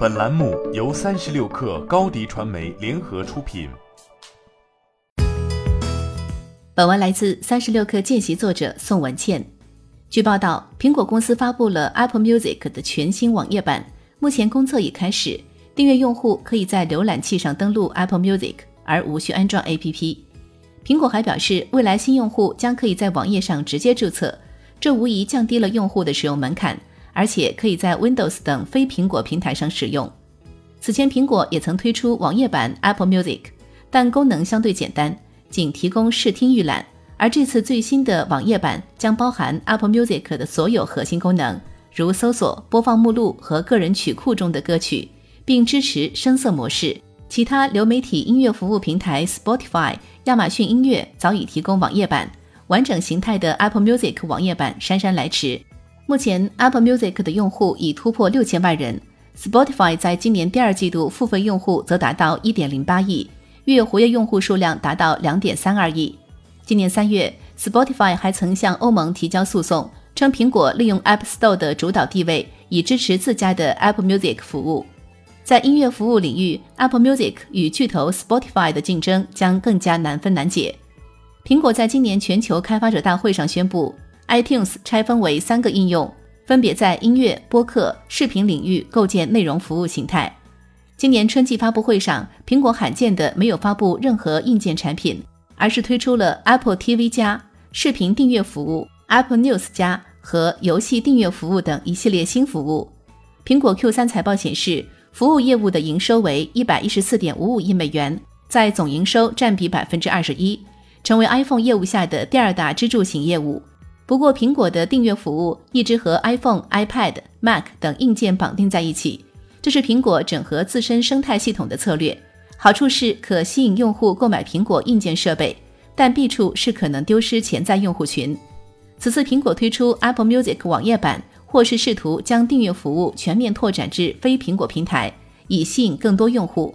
本栏目由三十六氪高低传媒联合出品。本文来自三十六氪见习作者宋文倩。据报道，苹果公司发布了 Apple Music 的全新网页版，目前公测已开始，订阅用户可以在浏览器上登录 Apple Music，而无需安装 APP。苹果还表示，未来新用户将可以在网页上直接注册，这无疑降低了用户的使用门槛。而且可以在 Windows 等非苹果平台上使用。此前，苹果也曾推出网页版 Apple Music，但功能相对简单，仅提供视听预览。而这次最新的网页版将包含 Apple Music 的所有核心功能，如搜索、播放目录和个人曲库中的歌曲，并支持声色模式。其他流媒体音乐服务平台 Spotify、亚马逊音乐早已提供网页版，完整形态的 Apple Music 网页版姗姗来迟。目前，Apple Music 的用户已突破六千万人。Spotify 在今年第二季度付费用户则达到一点零八亿，月活跃用户数量达到两点三二亿。今年三月，Spotify 还曾向欧盟提交诉讼，称苹果利用 App Store 的主导地位，以支持自家的 Apple Music 服务。在音乐服务领域，Apple Music 与巨头 Spotify 的竞争将更加难分难解。苹果在今年全球开发者大会上宣布。iTunes 拆分为三个应用，分别在音乐、播客、视频领域构建内容服务形态。今年春季发布会上，苹果罕见的没有发布任何硬件产品，而是推出了 Apple TV 加视频订阅服务、Apple News 加和游戏订阅服务等一系列新服务。苹果 Q3 财报显示，服务业务的营收为一百一十四点五五亿美元，在总营收占比百分之二十一，成为 iPhone 业务下的第二大支柱型业务。不过，苹果的订阅服务一直和 iPhone、iPad、Mac 等硬件绑定在一起，这是苹果整合自身生态系统的策略。好处是可吸引用户购买苹果硬件设备，但弊处是可能丢失潜在用户群。此次苹果推出 Apple Music 网页版，或是试图将订阅服务全面拓展至非苹果平台，以吸引更多用户。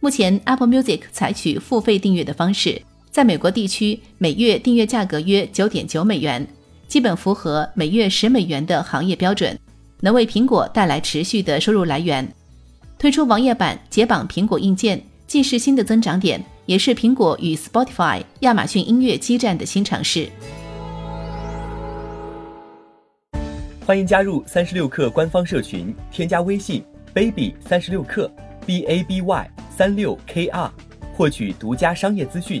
目前，Apple Music 采取付费订阅的方式，在美国地区每月订阅价格约九点九美元。基本符合每月十美元的行业标准，能为苹果带来持续的收入来源。推出网页版解绑苹果硬件，既是新的增长点，也是苹果与 Spotify、亚马逊音乐激战的新尝试。欢迎加入三十六氪官方社群，添加微信 baby 三十六氪 b a b y 三六 k r，获取独家商业资讯，